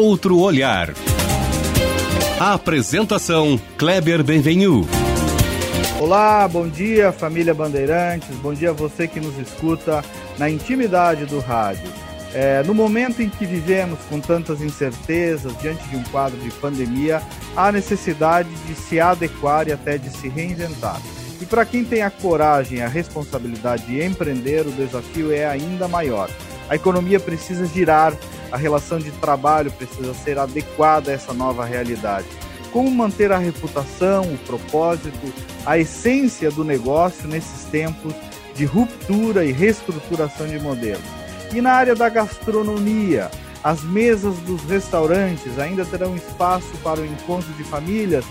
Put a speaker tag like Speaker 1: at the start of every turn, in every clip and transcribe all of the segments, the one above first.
Speaker 1: Outro Olhar. A apresentação Kleber Benvenu.
Speaker 2: Olá, bom dia família Bandeirantes, bom dia você que nos escuta na intimidade do rádio. É, no momento em que vivemos com tantas incertezas, diante de um quadro de pandemia, há necessidade de se adequar e até de se reinventar. E para quem tem a coragem e a responsabilidade de empreender, o desafio é ainda maior. A economia precisa girar, a relação de trabalho precisa ser adequada a essa nova realidade. Como manter a reputação, o propósito, a essência do negócio nesses tempos de ruptura e reestruturação de modelos? E na área da gastronomia, as mesas dos restaurantes ainda terão espaço para o encontro de famílias?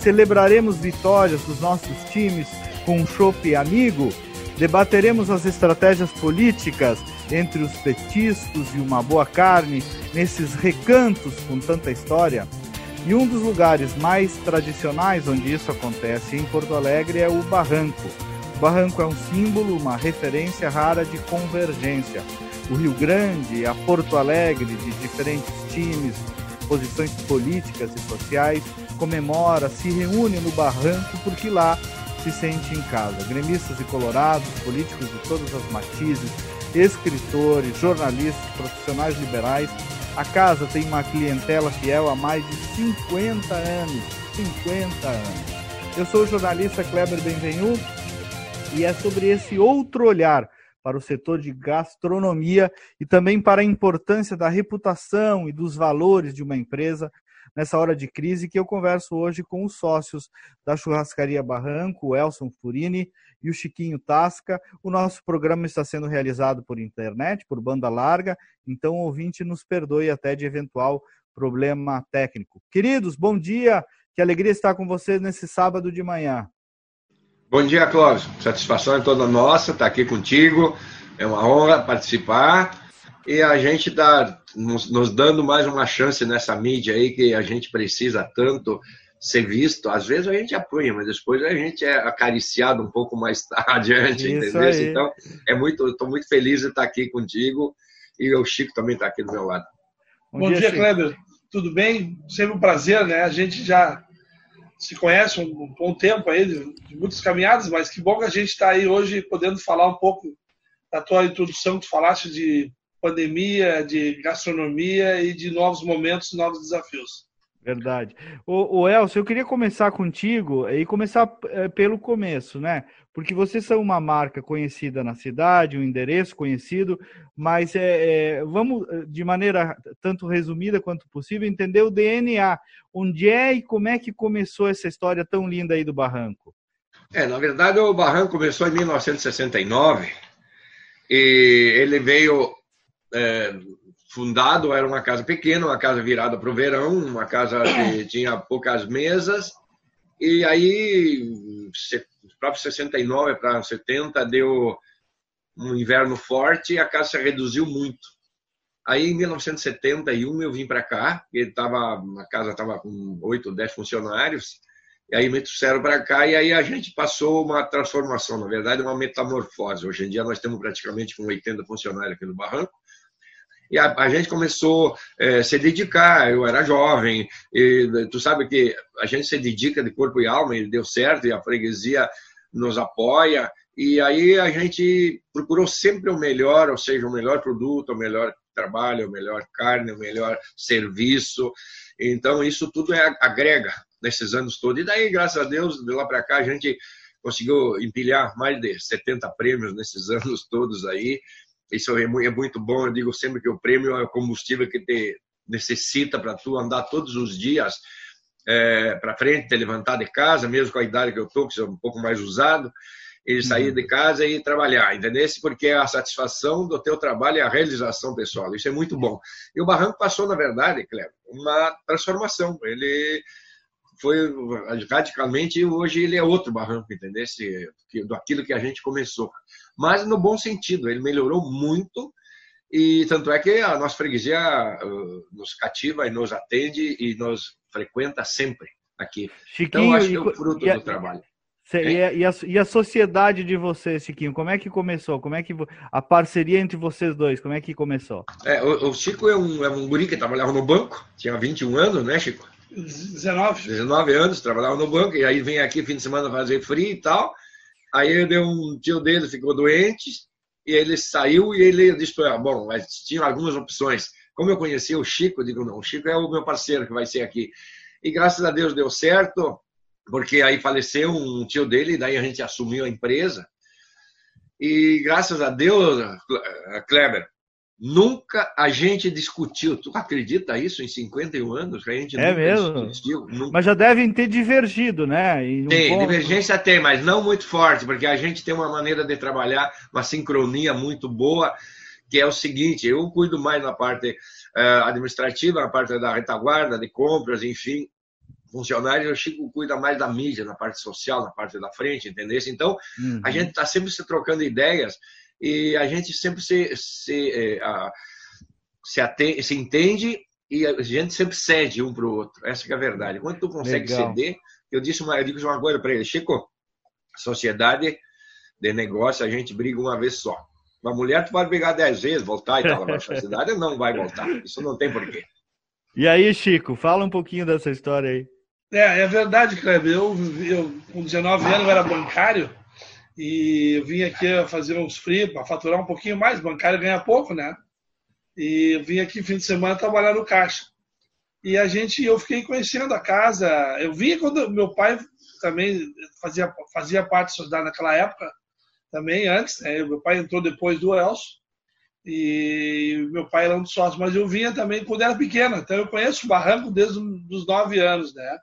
Speaker 2: Celebraremos vitórias dos nossos times com um chopp amigo? Debateremos as estratégias políticas entre os petiscos e uma boa carne nesses recantos com tanta história? E um dos lugares mais tradicionais onde isso acontece em Porto Alegre é o Barranco. O Barranco é um símbolo, uma referência rara de convergência. O Rio Grande, a Porto Alegre, de diferentes times, posições políticas e sociais, comemora, se reúne no Barranco porque lá se sente em casa. Gremistas e colorados, políticos de todas as matizes, escritores, jornalistas, profissionais liberais. A casa tem uma clientela fiel há mais de 50 anos. 50 anos. Eu sou o jornalista Kleber Benvenu e é sobre esse outro olhar para o setor de gastronomia e também para a importância da reputação e dos valores de uma empresa nessa hora de crise que eu converso hoje com os sócios da Churrascaria Barranco, o Elson Furini e o Chiquinho Tasca. O nosso programa está sendo realizado por internet, por banda larga, então o ouvinte nos perdoe até de eventual problema técnico. Queridos, bom dia, que alegria estar com vocês nesse sábado de manhã.
Speaker 3: Bom dia, Clóvis. Satisfação é toda nossa estar aqui contigo. É uma honra participar e a gente está nos, nos, dando mais uma chance nessa mídia aí que a gente precisa tanto ser visto. Às vezes a gente apanha, mas depois a gente é acariciado um pouco mais adiante, entendeu? Então, é muito, estou muito feliz de estar aqui contigo e o Chico também está aqui do meu lado.
Speaker 4: Bom, Bom dia, dia Kleber. Tudo bem? Sempre um prazer, né? A gente já se conhece um bom tempo aí, de, de muitas caminhadas, mas que bom que a gente está aí hoje podendo falar um pouco da tua introdução que tu falaste de pandemia, de gastronomia e de novos momentos, novos desafios.
Speaker 2: Verdade. O, o Elcio, eu queria começar contigo e começar é, pelo começo, né? Porque vocês são uma marca conhecida na cidade, um endereço conhecido, mas é, é, vamos, de maneira tanto resumida quanto possível, entender o DNA. Onde é e como é que começou essa história tão linda aí do Barranco?
Speaker 3: É, na verdade, o Barranco começou em 1969 e ele veio é, fundado, era uma casa pequena, uma casa virada para o verão, uma casa que tinha poucas mesas, e aí, próprio 69 para 70, deu um inverno forte e a casa se reduziu muito. Aí, em 1971, eu vim para cá, e tava, a casa estava com 8 ou 10 funcionários, e aí me trouxeram para cá, e aí a gente passou uma transformação, na verdade, uma metamorfose. Hoje em dia, nós temos praticamente com 80 funcionários aqui no Barranco, e a, a gente começou a é, se dedicar. Eu era jovem, e tu sabe que a gente se dedica de corpo e alma, e deu certo, e a freguesia nos apoia. E aí a gente procurou sempre o melhor, ou seja, o melhor produto, o melhor trabalho, o melhor carne, o melhor serviço. Então, isso tudo é, agrega nesses anos todos. E daí, graças a Deus, de lá para cá, a gente conseguiu empilhar mais de 70 prêmios nesses anos todos aí. Isso é, é muito bom. Eu digo sempre que o prêmio é o combustível que te necessita para tu andar todos os dias é, para frente, te levantar de casa, mesmo com a idade que eu tô, que sou um pouco mais usado, e sair uhum. de casa e trabalhar, entendeu? Porque a satisfação do teu trabalho é a realização pessoal. Isso é muito bom. E o Barranco passou, na verdade, Cleber, uma transformação. Ele foi radicalmente e hoje ele é outro barranco, entendeu? Esse, do aquilo que a gente começou. Mas no bom sentido, ele melhorou muito e tanto é que a nossa freguesia uh, nos cativa e nos atende e nos frequenta sempre aqui.
Speaker 2: Chiquinho, então, acho que é o fruto
Speaker 3: do trabalho.
Speaker 2: e, a, e, a, e, a, sociedade de vocês, Chiquinho, como é que começou? Como é que a parceria entre vocês dois, como é que começou?
Speaker 3: É, o, o, Chico é um, é um guri que trabalhava no banco, tinha 21 anos, né, Chico?
Speaker 4: 19.
Speaker 3: 19 anos, trabalhava no banco, e aí vem aqui fim de semana fazer frio e tal. Aí deu um tio dele ficou doente, e ele saiu e ele disse, ah, bom, mas tinha algumas opções. Como eu conhecia o Chico, eu digo, não, o Chico é o meu parceiro que vai ser aqui. E graças a Deus deu certo, porque aí faleceu um tio dele, daí a gente assumiu a empresa. E graças a Deus, Kleber, nunca a gente discutiu. Tu acredita isso em 51 anos? Que a gente
Speaker 2: é
Speaker 3: nunca
Speaker 2: mesmo? discutiu? Nunca. Mas já devem ter divergido, né?
Speaker 3: Um tem, ponto... divergência tem, mas não muito forte, porque a gente tem uma maneira de trabalhar, uma sincronia muito boa, que é o seguinte: eu cuido mais na parte uh, administrativa, na parte da retaguarda, de compras, enfim, funcionários, o Chico cuida mais da mídia, na parte social, na parte da frente, entendeu? Então, uhum. a gente está sempre se trocando ideias e a gente sempre se, se, é, a, se, atende, se entende e a gente sempre cede um para o outro. Essa é a verdade. Quando tu consegue Legal. ceder, eu disse uma, eu digo uma coisa para ele, Chico, sociedade de negócio a gente briga uma vez só. Uma mulher tu pode brigar dez vezes, voltar e tal, mas a sociedade não vai voltar. Isso não tem porquê.
Speaker 2: E aí, Chico, fala um pouquinho dessa história aí.
Speaker 4: É, é verdade, Kleber. Eu, eu, com 19 anos, eu era bancário e eu vim aqui fazer uns free para faturar um pouquinho mais. Bancário ganha pouco, né? E vim aqui fim de semana trabalhar no caixa. E a gente, eu fiquei conhecendo a casa. Eu vim quando meu pai também fazia, fazia parte da naquela época, também antes. Né? Meu pai entrou depois do Elcio. E meu pai era um dos sócios, mas eu vinha também quando era pequeno. Então eu conheço o barranco desde os nove anos, né?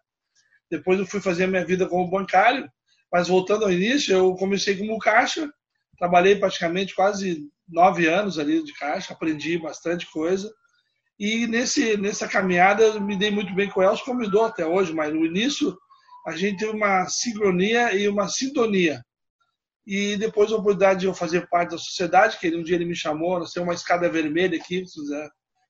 Speaker 4: Depois eu fui fazer a minha vida como bancário, mas voltando ao início, eu comecei como caixa, trabalhei praticamente quase nove anos ali de caixa, aprendi bastante coisa. E nesse, nessa caminhada eu me dei muito bem com Elcio, como me dou até hoje, mas no início a gente teve uma sincronia e uma sintonia. E depois a oportunidade de eu fazer parte da sociedade, que ele, um dia ele me chamou, nós temos uma escada vermelha aqui,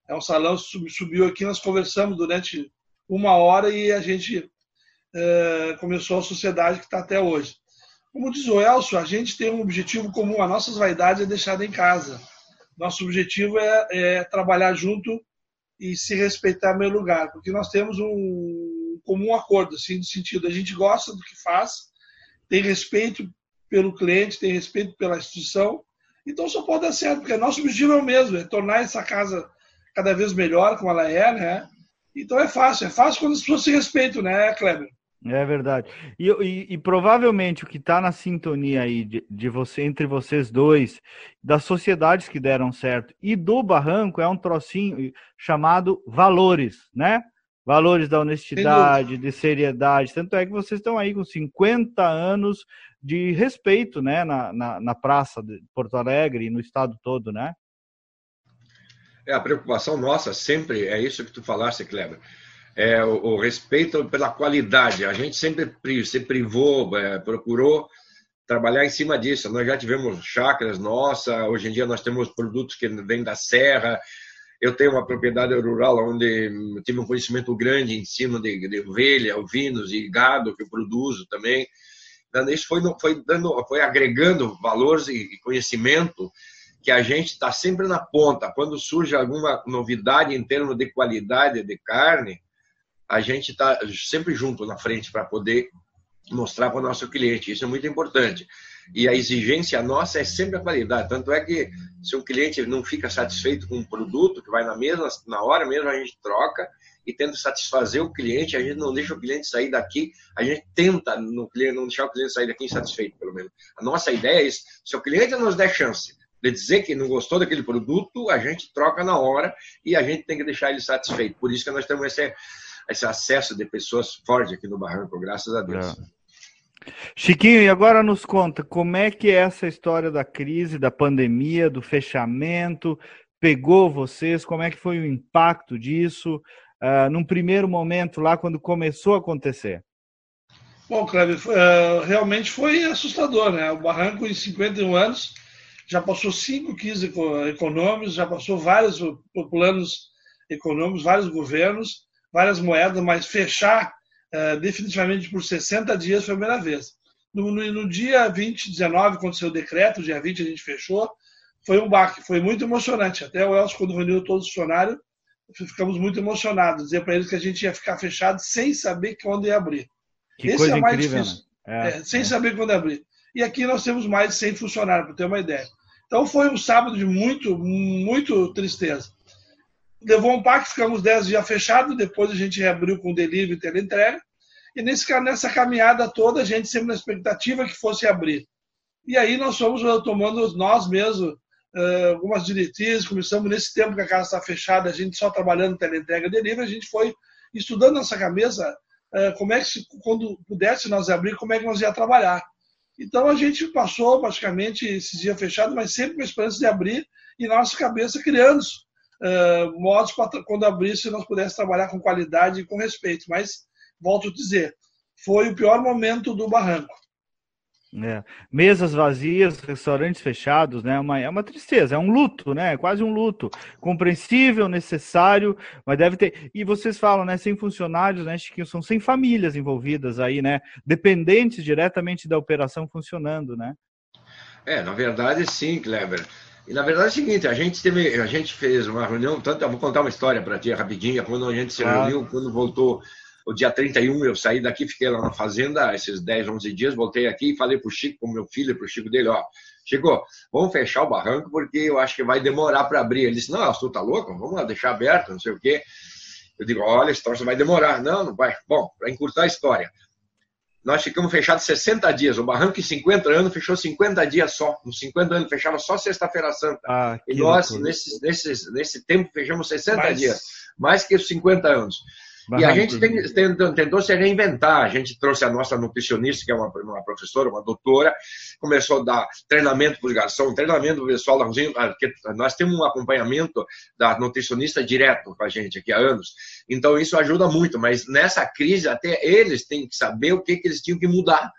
Speaker 4: é um salão, subiu aqui, nós conversamos durante uma hora e a gente é, começou a sociedade que está até hoje. Como diz o Elcio, a gente tem um objetivo comum, a nossas vaidades é deixada em casa. Nosso objetivo é, é trabalhar junto e se respeitar meu lugar, porque nós temos um comum acordo, assim, no sentido, a gente gosta do que faz, tem respeito pelo cliente, tem respeito pela instituição, então só pode dar certo, porque nosso objetivo é o mesmo, é tornar essa casa cada vez melhor como ela é, né? Então é fácil, é fácil quando as pessoas se respeitam, né, Kleber?
Speaker 2: É verdade. E, e, e provavelmente o que está na sintonia aí de, de, você entre vocês dois, das sociedades que deram certo e do barranco é um trocinho chamado valores, né? Valores da honestidade, de seriedade. Tanto é que vocês estão aí com 50 anos de respeito, né? Na, na, na praça de Porto Alegre e no estado todo, né?
Speaker 3: É, a preocupação nossa sempre é isso que tu falaste, Kleber é, o, o, respeito pela qualidade. A gente sempre se privou, é, procurou trabalhar em cima disso. Nós já tivemos chácaras nossa, hoje em dia nós temos produtos que vêm da serra. Eu tenho uma propriedade rural onde tive um conhecimento grande em cima de, de ovelha, ovinos e gado que eu produzo também. Então, isso foi, foi, dando, foi agregando valores e conhecimento que a gente está sempre na ponta. Quando surge alguma novidade em termos de qualidade de carne, a gente está sempre junto na frente para poder mostrar para o nosso cliente. Isso é muito importante. E a exigência nossa é sempre a qualidade. Tanto é que se o cliente não fica satisfeito com um produto, que vai na mesma, na hora mesmo a gente troca e tenta satisfazer o cliente, a gente não deixa o cliente sair daqui, a gente tenta no cliente, não deixar o cliente sair daqui insatisfeito, pelo menos. A nossa ideia é isso. Se o cliente nos der chance de dizer que não gostou daquele produto, a gente troca na hora e a gente tem que deixar ele satisfeito. Por isso que nós temos esse esse acesso de pessoas fortes aqui no Barranco, graças a Deus. É.
Speaker 2: Chiquinho, e agora nos conta como é que é essa história da crise, da pandemia, do fechamento, pegou vocês, como é que foi o impacto disso, uh, num primeiro momento lá, quando começou a acontecer?
Speaker 4: Bom, Cleber, uh, realmente foi assustador, né? O Barranco, em 51 anos, já passou cinco crises econômicos, já passou vários planos econômicos, vários governos, várias moedas, mas fechar uh, definitivamente por 60 dias foi a primeira vez. No, no, no dia 20, 19, quando saiu o decreto, dia 20 a gente fechou, foi um baque, foi muito emocionante. Até o Elcio, quando reuniu todos os funcionários, ficamos muito emocionados. Dizer para eles que a gente ia ficar fechado sem saber quando ia abrir.
Speaker 2: Que Esse coisa é mais incrível, difícil. Né?
Speaker 4: É, é, sem é. saber quando ia abrir. E aqui nós temos mais de 100 funcionários, para ter uma ideia. Então foi um sábado de muito, muito tristeza. Levou um parque, ficamos 10 dias fechados, depois a gente reabriu com delivery e teleentrega. E nesse, nessa caminhada toda, a gente sempre na expectativa que fosse abrir. E aí nós fomos tomando nós mesmos uh, algumas diretrizes, começamos nesse tempo que a casa está fechada, a gente só trabalhando teleentrega e delivery, a gente foi estudando nossa cabeça uh, como é que, quando pudesse nós abrir, como é que nós ia trabalhar. Então a gente passou praticamente esses dias fechados, mas sempre com a esperança de abrir e nossa cabeça criando uh, modos para quando abrisse nós pudéssemos trabalhar com qualidade e com respeito. Mas, volto a dizer, foi o pior momento do barranco.
Speaker 2: É. Mesas vazias, restaurantes fechados, né? Uma, é uma tristeza, é um luto, né? É quase um luto. Compreensível, necessário, mas deve ter. E vocês falam, né? Sem funcionários, né, Chiquinho? São sem famílias envolvidas aí, né? Dependentes diretamente da operação funcionando, né?
Speaker 3: É, na verdade, sim, Kleber. E na verdade é o seguinte, a gente teve, a gente fez uma reunião, tanto, eu vou contar uma história para ti rapidinho, quando a gente se reuniu, quando voltou o dia 31 eu saí daqui, fiquei lá na fazenda esses 10, 11 dias, voltei aqui e falei para o Chico, com meu filho, para o Chico dele, ó, Chico, vamos fechar o barranco porque eu acho que vai demorar para abrir. Ele disse, não, tu tá louco? Vamos lá deixar aberto, não sei o quê. Eu digo, olha, esse troço vai demorar. Não, não vai. Bom, para encurtar a história, nós ficamos fechados 60 dias. O barranco em 50 anos fechou 50 dias só. Nos 50 anos fechava só sexta-feira santa. Ah, e nós, nesse, nesse, nesse tempo, fechamos 60 Mas... dias. Mais que os 50 anos. E a gente tem, tem, tentou se reinventar. A gente trouxe a nossa nutricionista, que é uma, uma professora, uma doutora, começou a dar treinamento para os garçons, treinamento para o pessoal da cozinha, porque nós temos um acompanhamento da nutricionista direto com a gente aqui há anos. Então isso ajuda muito, mas nessa crise até eles têm que saber o que, que eles tinham que mudar.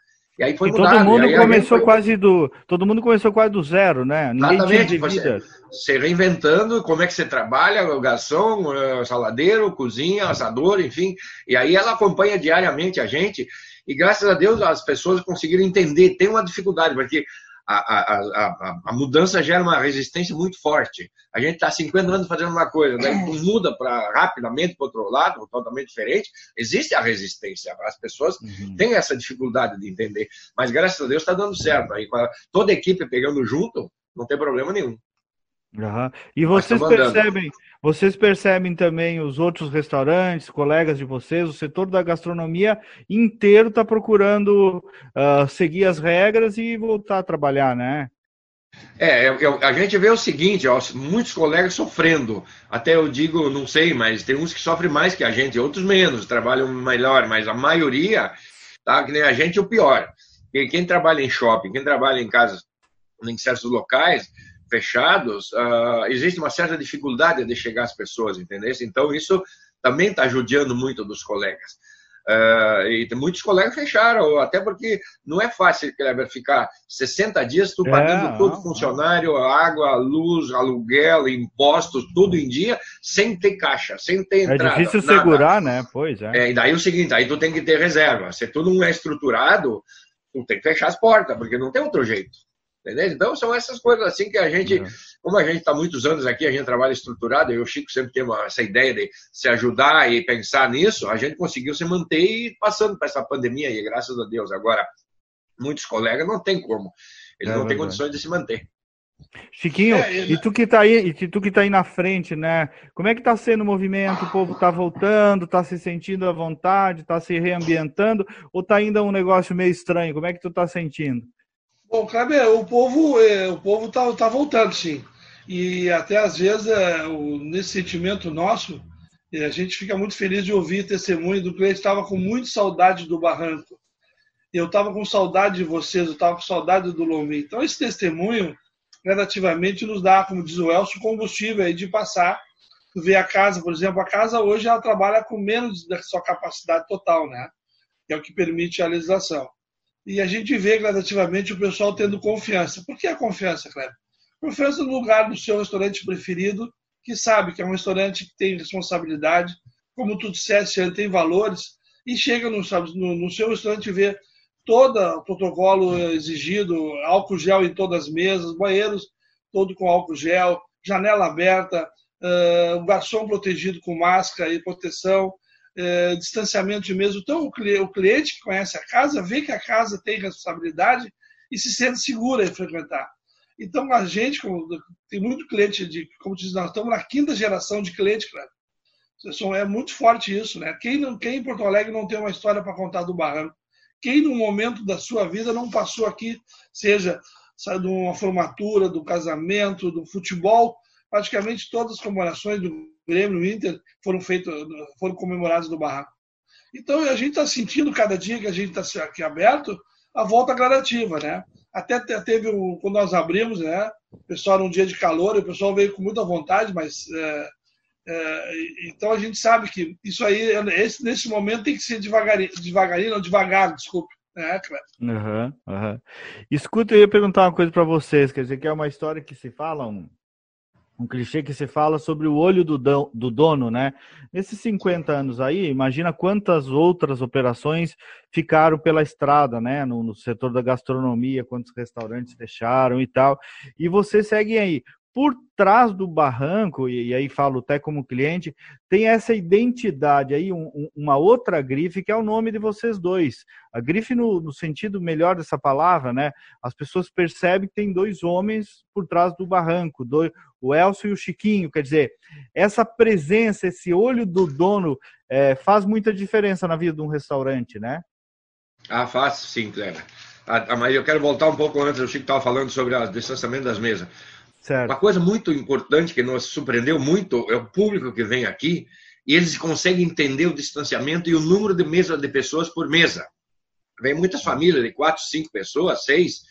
Speaker 2: E aí foi e mudado. Todo mundo começou foi... quase do. Todo mundo começou quase do zero, né?
Speaker 3: Ninguém Exatamente, vida. Você, reinventando como é que você trabalha, garçom, saladeiro, cozinha, assador, enfim. E aí ela acompanha diariamente a gente. E graças a Deus as pessoas conseguiram entender. Tem uma dificuldade, porque a, a, a, a, mudança gera uma resistência muito forte. A gente está 50 anos fazendo uma coisa, daí muda para rapidamente para outro lado, totalmente diferente. Existe a resistência. As pessoas uhum. têm essa dificuldade de entender. Mas graças a Deus está dando certo. Aí, toda a equipe pegando junto, não tem problema nenhum.
Speaker 2: Uhum. E vocês percebem, vocês percebem também os outros restaurantes, colegas de vocês, o setor da gastronomia inteiro está procurando uh, seguir as regras e voltar a trabalhar, né?
Speaker 3: É, eu, eu, a gente vê o seguinte, ó, muitos colegas sofrendo. Até eu digo, não sei, mas tem uns que sofrem mais que a gente, outros menos, trabalham melhor, mas a maioria, tá, que nem a gente, o pior. Quem, quem trabalha em shopping, quem trabalha em casas, em certos locais, fechados, uh, existe uma certa dificuldade de chegar às pessoas, entendeu? Então, isso também está ajudando muito dos colegas. Uh, e muitos colegas fecharam, até porque não é fácil, Kleber, ficar 60 dias tu pagando é, todo funcionário, água, luz, aluguel, impostos, tudo em dia, sem ter caixa, sem ter é entrada.
Speaker 2: É difícil nada. segurar, né? Pois é.
Speaker 3: é. E daí é o seguinte, aí tu tem que ter reserva. Se tudo não é estruturado, tu tem que fechar as portas, porque não tem outro jeito. Entendeu? Então, são essas coisas assim que a gente, uhum. como a gente está muitos anos aqui, a gente trabalha estruturado, eu e o Chico sempre temos essa ideia de se ajudar e pensar nisso, a gente conseguiu se manter e passando por essa pandemia aí, graças a Deus. Agora, muitos colegas não tem como, eles é não têm condições de se manter.
Speaker 2: Chiquinho, é, e tu que tá aí, e tu que tá aí na frente, né? Como é que tá sendo o movimento? O povo tá voltando, tá se sentindo à vontade, tá se reambientando, ou tá ainda um negócio meio estranho? Como é que tu tá sentindo?
Speaker 4: Bom, Kleber, o povo é, o povo tá, tá voltando, sim. E até às vezes, é, o, nesse sentimento nosso, é, a gente fica muito feliz de ouvir testemunho do cliente estava com muita saudade do barranco. Eu estava com saudade de vocês, eu estava com saudade do Lombi. Então, esse testemunho, gradativamente, nos dá, como diz o Elcio, combustível aí de passar, ver a casa, por exemplo, a casa hoje ela trabalha com menos da sua capacidade total, né? É o que permite a legislação e a gente vê gradativamente o pessoal tendo confiança. Por que a confiança, Cleber? Confiança no lugar do seu restaurante preferido, que sabe que é um restaurante que tem responsabilidade, como tu disseste, tem valores, e chega no, no, no seu restaurante e vê todo o protocolo exigido, álcool gel em todas as mesas, banheiros todo com álcool gel, janela aberta, uh, garçom protegido com máscara e proteção, uh, distanciamento de mesa. Então, o, cliente que conhece a casa vê que a casa tem responsabilidade e se sente segura em frequentar. Então, a gente, como, tem muito cliente, de, como diz, nós estamos na quinta geração de cliente. É muito forte isso, né? Quem, não, quem em Porto Alegre não tem uma história para contar do Barranco? Quem, no momento da sua vida, não passou aqui, seja de uma formatura, do casamento, do futebol, praticamente todas as comemorações do Grêmio Inter foram feitas, foram comemoradas no Barranco. Então, a gente está sentindo, cada dia que a gente está aqui aberto, a volta gradativa, né? Até teve, um, quando nós abrimos, né? O pessoal era um dia de calor, o pessoal veio com muita vontade, mas é, é, então a gente sabe que isso aí, esse, nesse momento, tem que ser devagarinho, devagarinho, não, devagar, desculpe. É, claro.
Speaker 2: Uhum, uhum. Escuta, eu ia perguntar uma coisa para vocês, quer dizer, que é uma história que se fala, um, um clichê que se fala sobre o olho do, do dono, né? Nesses 50 anos aí, imagina quantas outras operações ficaram pela estrada, né? No, no setor da gastronomia, quantos restaurantes fecharam e tal. E você segue aí por trás do barranco, e, aí falo até como cliente, tem essa identidade aí, um, uma outra grife que é o nome de vocês dois. A grife no, no, sentido melhor dessa palavra, né? As pessoas percebem que tem dois homens por trás do barranco, dois, o Elcio e o Chiquinho. Quer dizer, essa presença, esse olho do dono é, faz muita diferença na vida de um restaurante, né?
Speaker 3: Ah, faz sim, Cleber. Ah mas eu quero voltar um pouco antes, o Chico estava falando sobre o distanciamento das mesas. Certo. Uma coisa muito importante que nos surpreendeu muito é o público que vem aqui e eles conseguem entender o distanciamento e o número de mesas de pessoas por mesa. Vem muitas famílias de quatro, cinco pessoas, seis.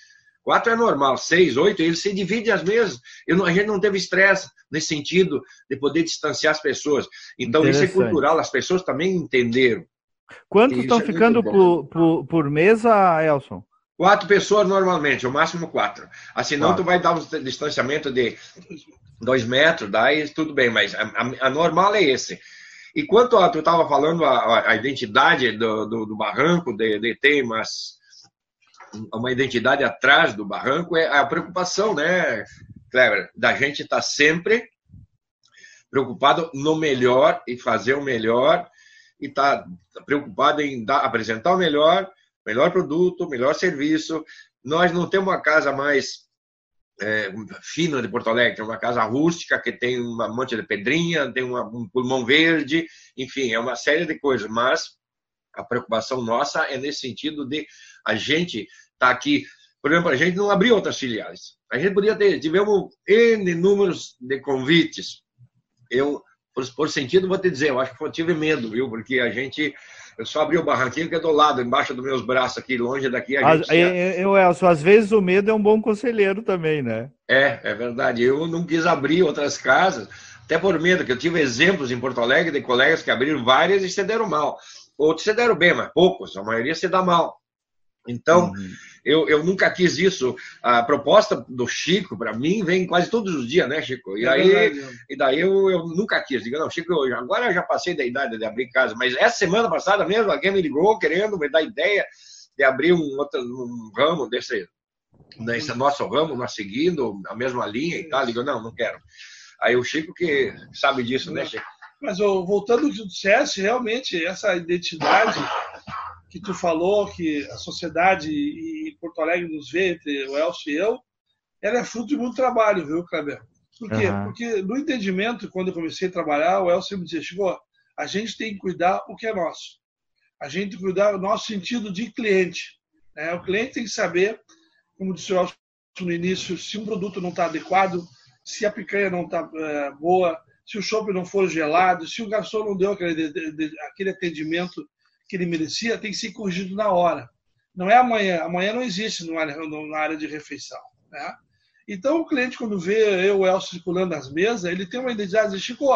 Speaker 3: Quatro é normal, seis, oito, eles se dividem as mesas. Não, a gente não teve estresse nesse sentido de poder distanciar as pessoas. Então, isso é cultural, as pessoas também entenderam.
Speaker 2: Quantos estão é ficando por, por, por mesa, Elson?
Speaker 3: Quatro pessoas normalmente, o máximo quatro. Assim, não tu vai dar um distanciamento de dois metros, daí tudo bem, mas a, a, a normal é esse. E quanto a, tu estava falando a, a, identidade do, do, do barranco, de, de ter umas, uma identidade atrás do barranco, é a preocupação, né, Cleber, da gente estar tá sempre preocupado no melhor e fazer o melhor e estar tá preocupado em dar, apresentar o melhor melhor produto, melhor serviço. Nós não temos uma casa mais é, fina de Porto Alegre, uma casa rústica que tem uma monte de pedrinha, tem uma, um pulmão verde, enfim, é uma série de coisas. Mas a preocupação nossa é nesse sentido de a gente tá aqui. Por exemplo, a gente não abriu outras filiais. A gente podia ter, tivemos N números de convites. Eu, por, por sentido, vou te dizer, eu acho que eu tive medo, viu? Porque a gente eu só abri o barranquinho que é do lado, embaixo dos meus braços aqui, longe daqui. A gente...
Speaker 2: eu, Elcio, às vezes o medo é um bom conselheiro também, né?
Speaker 3: É, é verdade. Eu não quis abrir outras casas, até por medo, que eu tive exemplos em Porto Alegre de colegas que abriram várias e se deram mal. Outros se deram bem, mas poucos, a maioria se dá mal. Então, uhum. Eu, eu nunca quis isso. A proposta do Chico, para mim, vem quase todos os dias, né, Chico? E, é aí, verdade. e daí eu, eu nunca quis. Digo, não, Chico, eu, agora eu já passei da idade de abrir casa, mas essa semana passada mesmo, alguém me ligou querendo me dar ideia de abrir um, outro, um ramo desse, desse nosso ramo, nós seguindo a mesma linha e tal. Digo, não, não quero. Aí o Chico que sabe disso, né, Chico?
Speaker 4: Mas voltando ao que tu disseste, realmente essa identidade que tu falou que a sociedade e Porto Alegre nos vê, entre o Elcio e eu, ela é fruto de muito trabalho, viu, Kleber? Por quê? Uhum. Porque no entendimento, quando eu comecei a trabalhar, o Elcio me dizia, chegou, a gente tem que cuidar o que é nosso. A gente tem que cuidar do nosso sentido de cliente. Né? O cliente tem que saber, como disse o Elcio no início, se um produto não está adequado, se a picanha não está é, boa, se o shopping não for gelado, se o garçom não deu aquele, de, de, aquele atendimento que ele merecia tem que ser corrigido na hora. Não é amanhã. Amanhã não existe na área de refeição. Né? Então, o cliente, quando vê eu, o Elcio, circulando nas mesas, ele tem uma identidade de Chico,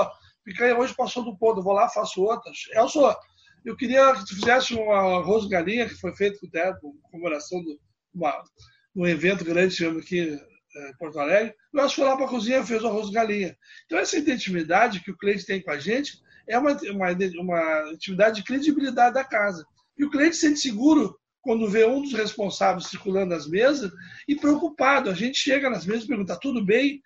Speaker 4: picanha hoje passou do ponto, vou lá, faço outra. Elcio, eu queria que tu fizesse um arroz galinha, que foi feito com comemoração de um evento grande, chama aqui é, em Porto Alegre. O Elcio foi lá para a cozinha e fez o arroz galinha. Então, essa intimidade que o cliente tem com a gente é uma, uma, uma intimidade de credibilidade da casa. E o cliente se sente seguro quando vê um dos responsáveis circulando nas mesas e preocupado. A gente chega nas mesas e pergunta: tá tudo bem?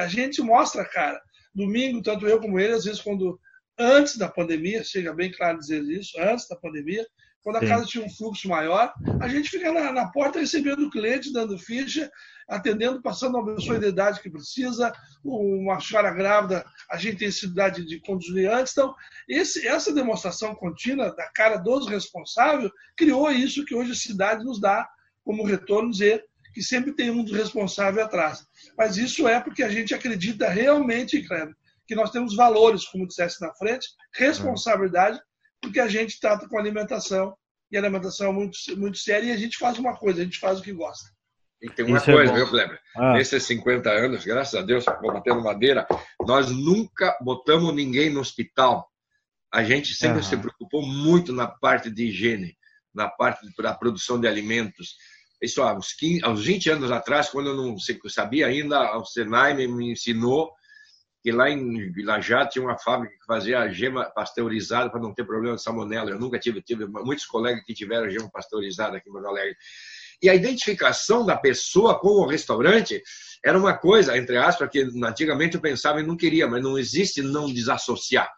Speaker 4: A gente mostra, cara. Domingo, tanto eu como ele, às vezes, quando antes da pandemia, chega bem claro dizer isso, antes da pandemia, quando a Sim. casa tinha um fluxo maior, a gente fica na, na, porta recebendo o cliente, dando ficha, atendendo, passando uma pessoa de idade que precisa, uma senhora grávida, a gente tem cidade de conduzir antes. Então, esse, essa demonstração contínua da cara dos responsáveis criou isso que hoje a cidade nos dá como retorno, dizer que sempre tem um dos responsáveis atrás. Mas isso é porque a gente acredita realmente, Cleber, que nós temos valores, como dissesse na frente, responsabilidade, porque a gente trata com alimentação e a alimentação é muito, muito séria e a gente faz uma coisa, a gente faz o que gosta.
Speaker 3: E tem uma Isso é coisa, é viu, Kleber? Ah. Nesses 50 anos, graças a Deus, vou batendo madeira, nós nunca botamos ninguém no hospital. A gente sempre uhum. se preocupou muito na parte de higiene, na parte da produção de alimentos. Isso aos, 15, aos 20 anos atrás, quando eu não sabia ainda, o Senai me ensinou que lá em Jato tinha uma fábrica que fazia gema pasteurizada para não ter problema de salmonela. Eu nunca tive, tive muitos colegas que tiveram gema pasteurizada aqui em Porto Alegre. E a identificação da pessoa com o restaurante era uma coisa, entre aspas, que antigamente eu pensava e não queria, mas não existe não desassociar.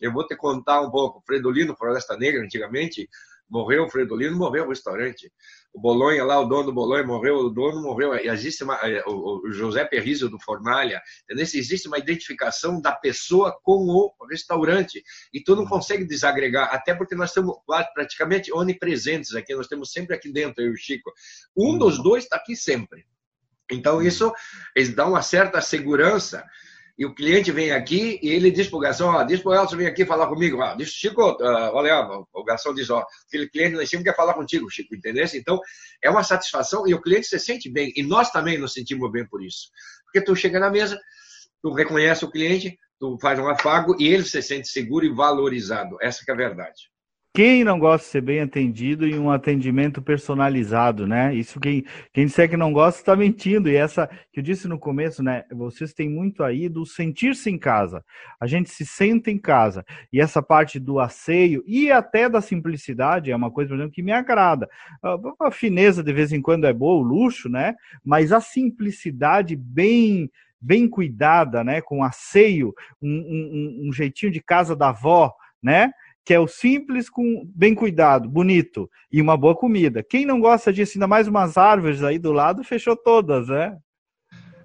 Speaker 3: Eu vou te contar um pouco. Fredolino, Floresta Negra, antigamente, morreu o Fredolino, morreu o restaurante o Bolonha lá, o dono do Bolonha morreu, o dono morreu, existe uma, é, o José Perrizo do Fornalha, entendeu? existe uma identificação da pessoa com o restaurante e tu não consegue desagregar, até porque nós estamos praticamente onipresentes aqui, nós temos sempre aqui dentro, eu e o Chico. Um dos dois está aqui sempre. Então isso dá uma certa segurança e o cliente vem aqui e ele diz para o garçom, ó, diz para o Elson vir aqui falar comigo, ó, diz, Chico, uh, olha, o garçom diz, ó, aquele cliente lá em cima quer falar contigo, Chico, entendeu? Então, é uma satisfação e o cliente se sente bem, e nós também nos sentimos bem por isso. Porque tu chega na mesa, tu reconhece o cliente, tu faz um afago e ele se sente seguro e valorizado, essa é a verdade.
Speaker 2: Quem não gosta de ser bem atendido e um atendimento personalizado, né? Isso quem, quem disser que não gosta está mentindo. E essa que eu disse no começo, né? Vocês têm muito aí do sentir-se em casa. A gente se senta em casa. E essa parte do asseio e até da simplicidade é uma coisa, por exemplo, que me agrada. A fineza de vez em quando é boa, o luxo, né? Mas a simplicidade bem bem cuidada, né? Com asseio, um, um, um jeitinho de casa da avó, né? Que é o simples com bem cuidado, bonito e uma boa comida. Quem não gosta disso, ainda mais umas árvores aí do lado, fechou todas, né?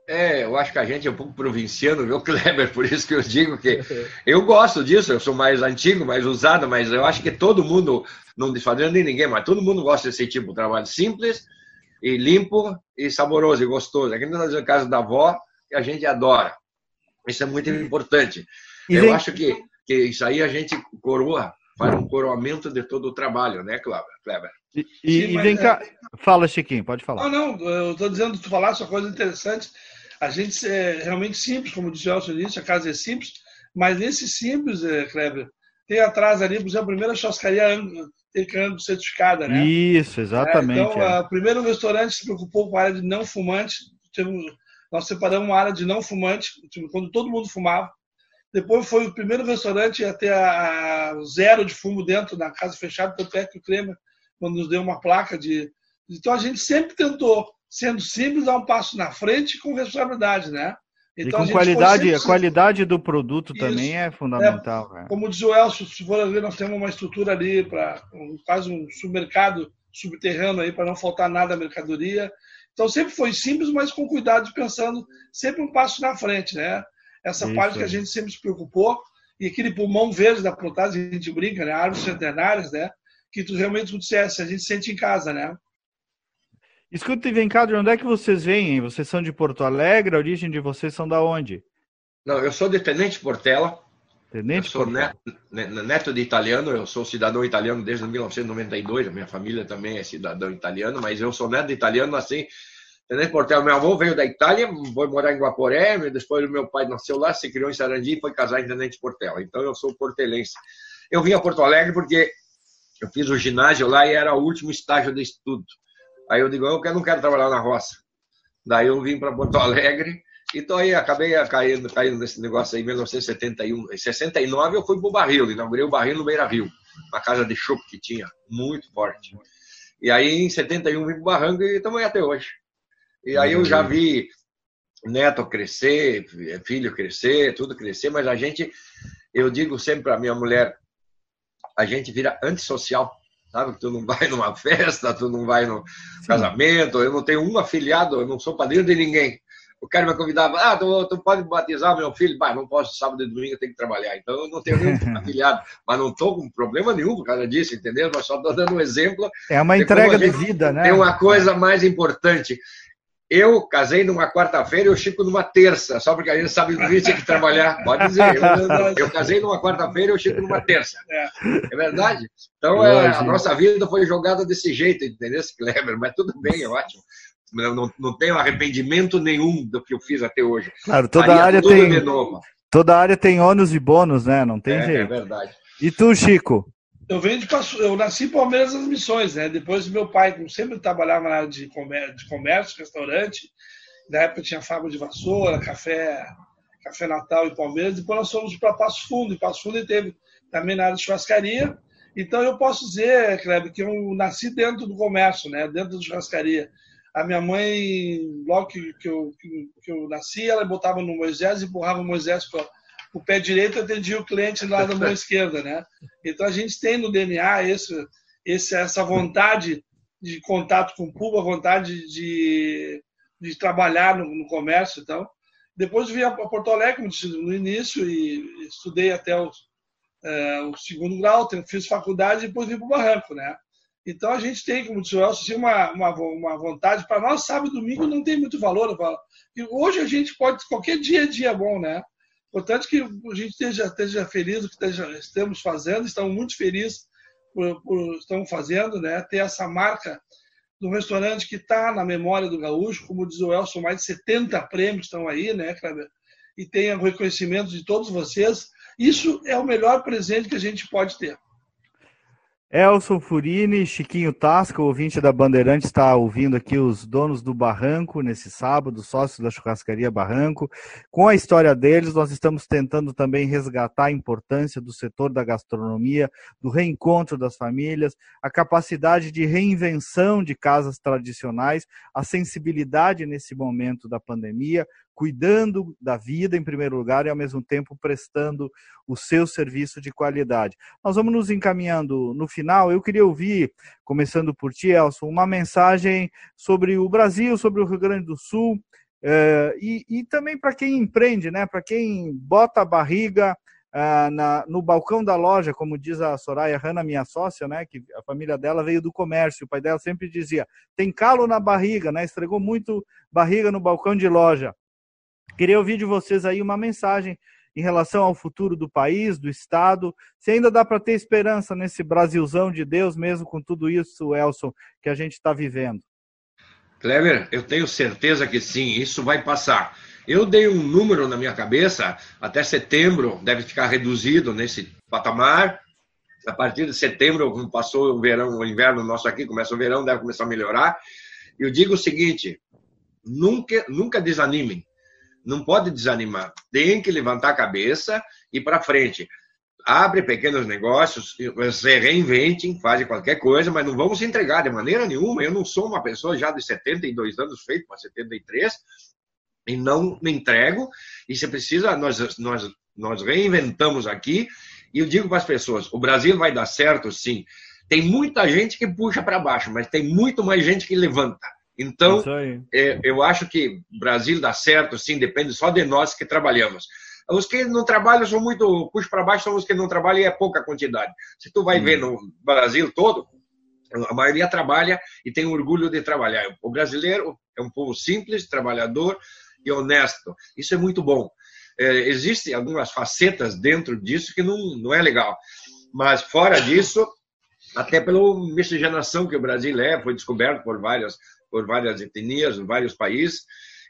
Speaker 3: É, eu acho que a gente é um pouco provinciano, viu, Kleber? Por isso que eu digo que eu gosto disso, eu sou mais antigo, mais usado, mas eu acho que todo mundo, não desfazendo nem ninguém, mas todo mundo gosta desse tipo de trabalho simples e limpo e saboroso e gostoso. Aqui na casa da avó, que a gente adora. Isso é muito importante. E eu vem... acho que que isso aí a gente coroa, faz um coroamento de todo o trabalho, né, Kleber?
Speaker 2: E, e, Sim, e vem cá, é... fala, Chiquinho, pode falar.
Speaker 4: Não, não, eu estou dizendo, tu falaste uma coisa interessante. A gente é realmente simples, como disse o Elcio disse, a casa é simples, mas nesse simples, é, Kleber, tem atrás ali, por exemplo, a primeira churrascaria tem câmbio certificada, né?
Speaker 2: Isso, exatamente. É,
Speaker 4: então, é. o primeiro restaurante se preocupou com a área de não fumante. Nós separamos uma área de não fumante, quando todo mundo fumava. Depois foi o primeiro restaurante a ter a, a zero de fumo dentro da casa fechada, tanto é que o Kremer, quando nos deu uma placa de. Então a gente sempre tentou, sendo simples, dar um passo na frente com responsabilidade, né?
Speaker 2: Então, e com qualidade, sempre... a qualidade do produto Isso. também é fundamental.
Speaker 4: É, como diz o Elcio, se for ali, nós temos uma estrutura ali para quase um supermercado subterrâneo aí para não faltar nada à mercadoria. Então sempre foi simples, mas com cuidado, pensando sempre um passo na frente, né? Essa Isso. parte que a gente sempre se preocupou, e aquele pulmão verde da plotagem, a gente brinca, né? Árvores centenárias, né? Que tu realmente tu dissesse, a gente sente em casa, né?
Speaker 2: Escuta e vem cá, de onde é que vocês vêm? Vocês são de Porto Alegre? A origem de vocês são da onde?
Speaker 3: Não, eu sou de Tenente Portela. Tenente eu sou neto, neto, de italiano, eu sou cidadão italiano desde 1992, a minha família também é cidadão italiano, mas eu sou neto de italiano, assim, Tenente Portela, meu avô veio da Itália, foi morar em Guaporé, depois meu pai nasceu lá, se criou em Sarandi e foi casar em Tenente Portela. Então eu sou portelense. Eu vim a Porto Alegre porque eu fiz o ginásio lá e era o último estágio de estudo. Aí eu digo, eu não quero trabalhar na roça. Daí eu vim para Porto Alegre e tô aí, acabei caindo, caindo nesse negócio aí em 1971. Em 69 eu fui para o Barril, inaugurei o Barril no Beira Rio, uma casa de chope que tinha, muito forte. E aí, em 71, vim para Barranco e estamos aí até hoje. E aí eu já vi neto crescer, filho crescer, tudo crescer, mas a gente, eu digo sempre para minha mulher, a gente vira antissocial, sabe? Tu não vai numa festa, tu não vai no casamento, eu não tenho um afiliado, eu não sou padrinho de ninguém. O cara me convidava, ah, tu, tu pode batizar meu filho? Bah, não posso, sábado e domingo eu tenho que trabalhar, então eu não tenho nenhum afiliado, mas não estou com problema nenhum por causa disso, entendeu? Mas só estou dando um exemplo.
Speaker 2: É uma entrega de vida, né?
Speaker 3: Tem uma coisa mais importante, eu casei numa quarta-feira e o Chico numa terça, só porque a gente sabe que o tinha que trabalhar. Pode dizer. Eu, eu casei numa quarta-feira e o Chico numa terça. É, é verdade? Então é, a nossa vida foi jogada desse jeito, entendeu, Kleber? Mas tudo bem, é ótimo. Não, não, não tenho arrependimento nenhum do que eu fiz até hoje.
Speaker 2: Claro, toda Faria área tem. Toda área tem ônus e bônus, né? Não tem
Speaker 3: é,
Speaker 2: jeito.
Speaker 3: É verdade.
Speaker 2: E tu, Chico?
Speaker 4: Eu venho de eu nasci em Palmeiras das Missões, né? Depois meu pai, sempre trabalhava na área de comércio, de comércio, restaurante, na época tinha fábrica de vassoura, café, café Natal em Palmeiras. Depois nós fomos para Passo Fundo. E Passo Fundo teve também na área de churrascaria. Então eu posso dizer, Kleber, que eu nasci dentro do comércio, né? Dentro da churrascaria. A minha mãe, logo que, eu, que, eu nasci, ela botava no Moisés, empurrava o Moisés para o pé direito atendia o cliente lá da mão esquerda, né? Então a gente tem no DNA esse, esse, essa vontade de contato com o público, a vontade de, de trabalhar no, no comércio, então. Depois vim a Porto Alegre no início e estudei até o, é, o segundo grau, fiz faculdade e depois vim para o Barranco, né? Então a gente tem, como disse o Elcio, uma, uma, uma vontade. Para nós, sábado e domingo não tem muito valor. Eu falo. E hoje a gente pode, qualquer dia é dia bom, né? Importante que a gente esteja, esteja feliz do que esteja, estamos fazendo, estamos muito felizes por, por estamos fazendo, né? Ter essa marca do restaurante que está na memória do gaúcho, como diz o Elson, mais de 70 prêmios estão aí, né, Kleber? E o reconhecimento de todos vocês. Isso é o melhor presente que a gente pode ter.
Speaker 2: Elson Furini, Chiquinho Tasca, ouvinte da Bandeirante, está ouvindo aqui os donos do Barranco nesse sábado, sócios da churrascaria Barranco. Com a história deles, nós estamos tentando também resgatar a importância do setor da gastronomia, do reencontro das famílias, a capacidade de reinvenção de casas tradicionais, a sensibilidade nesse momento da pandemia, cuidando da vida em primeiro lugar e ao mesmo tempo prestando o seu serviço de qualidade. Nós vamos nos encaminhando no final. Eu queria ouvir, começando por ti, Elson, uma mensagem sobre o Brasil, sobre o Rio Grande do Sul. Eh, e, e, também para quem empreende, né? para quem bota a barriga ah, na, no balcão da loja, como diz a Soraya Hanna, minha sócia, né, que a família dela veio do comércio, o pai dela sempre dizia, tem calo na barriga, né, estregou muito barriga no balcão de loja. Queria ouvir de vocês aí uma mensagem em relação ao futuro do país, do Estado, se ainda dá para ter esperança nesse Brasilzão de Deus, mesmo com tudo isso, Elson, que a gente está vivendo.
Speaker 3: Kleber, eu tenho certeza que sim, isso vai passar. Eu dei um número na minha cabeça, até setembro deve ficar reduzido nesse patamar. A partir de setembro, quando passou o verão, o inverno nosso aqui, começa o verão, deve começar a melhorar. Eu digo o seguinte: nunca, nunca desanimem não pode desanimar. Tem que levantar a cabeça e para frente. Abre pequenos negócios, se reinventem, fazem qualquer coisa, mas não vamos se entregar de maneira nenhuma. Eu não sou uma pessoa já de 72 anos, feito para 73, e não me entrego. E se precisa, nós, nós, nós reinventamos aqui. E eu digo para as pessoas: o Brasil vai dar certo, sim. Tem muita gente que puxa para baixo, mas tem muito mais gente que levanta. Então, é, eu acho que o Brasil dá certo, sim, depende só de nós que trabalhamos. Os que não trabalham são muito, puxo para baixo, são os que não trabalham e é pouca quantidade. Se tu vai hum. ver no Brasil todo, a maioria trabalha e tem orgulho de trabalhar. O brasileiro é um povo simples, trabalhador e honesto. Isso é muito bom. É, Existem algumas facetas dentro disso que não, não é legal. Mas fora disso, até pela miscigenação que o Brasil é, foi descoberto por várias por várias etnias, vários países.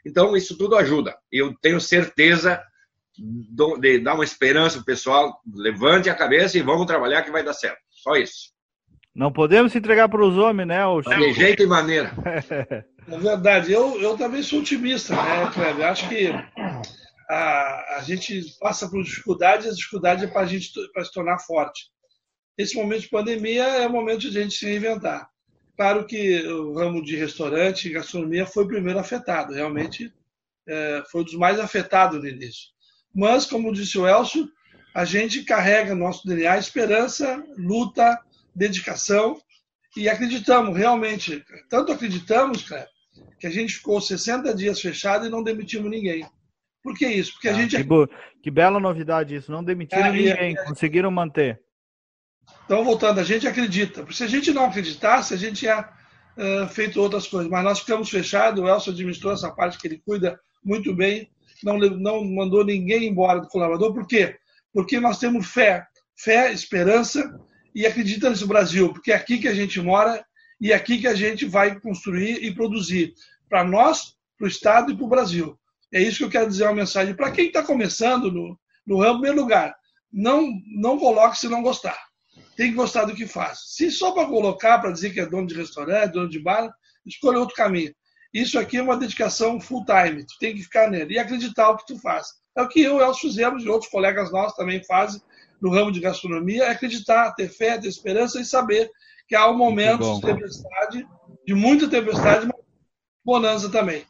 Speaker 3: Então, isso tudo ajuda. Eu tenho certeza de dar uma esperança ao pessoal, levante a cabeça e vamos trabalhar que vai dar certo. Só isso.
Speaker 2: Não podemos se entregar para os homens, né? O
Speaker 3: de jeito e maneira.
Speaker 4: É verdade. Eu, eu também sou otimista, né, Kleber? Acho que a, a gente passa por dificuldades e a dificuldade é para a gente para se tornar forte. Esse momento de pandemia é o momento de a gente se reinventar. Claro que o ramo de restaurante e gastronomia foi o primeiro afetado, realmente é, foi um dos mais afetados no início. Mas, como disse o Elcio, a gente carrega no nosso DNA esperança, luta, dedicação e acreditamos realmente, tanto acreditamos, cara, que a gente ficou 60 dias fechado e não demitimos ninguém. Por que isso? Porque a ah, gente.
Speaker 2: Que, bo... que, bela novidade isso, não demitiram é, ninguém, é, conseguiram manter.
Speaker 4: Então, voltando, a gente acredita. Porque se a gente não acreditasse, a gente tinha uh, feito outras coisas. Mas nós ficamos fechados, o Elcio administrou essa parte que ele cuida muito bem, não, não mandou ninguém embora do colaborador. Por quê? Porque nós temos fé, fé, esperança e acredita nesse Brasil, porque é aqui que a gente mora e é aqui que a gente vai construir e produzir para nós, para o Estado e para o Brasil. É isso que eu quero dizer uma mensagem para quem está começando no, no ramo, em primeiro lugar. Não, não coloque se não gostar. Tem que gostar do que faz. Se só para colocar, para dizer que é dono de restaurante, dono de bar, escolha outro caminho. Isso aqui é uma dedicação full time. Tu tem que ficar nele e acreditar o que tu faz. É o que eu e Elcio fizemos e outros colegas nossos também fazem no ramo de gastronomia, é acreditar, ter fé, ter esperança e saber que há um momento de tempestade, de muita tempestade, mas bonança também.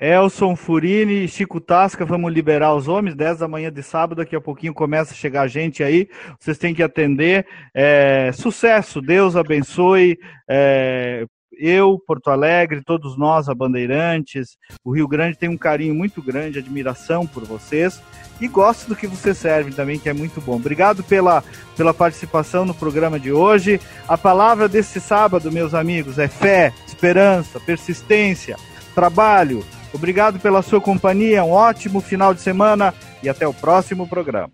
Speaker 2: Elson Furini, Chico Tasca, vamos liberar os homens, 10 da manhã de sábado, daqui a pouquinho começa a chegar gente aí, vocês têm que atender. É, sucesso, Deus abençoe. É, eu, Porto Alegre, todos nós, a Bandeirantes, o Rio Grande tem um carinho muito grande, admiração por vocês e gosto do que vocês servem também, que é muito bom. Obrigado pela, pela participação no programa de hoje. A palavra desse sábado, meus amigos, é fé, esperança, persistência, trabalho Obrigado pela sua companhia, um ótimo final de semana e até o próximo programa.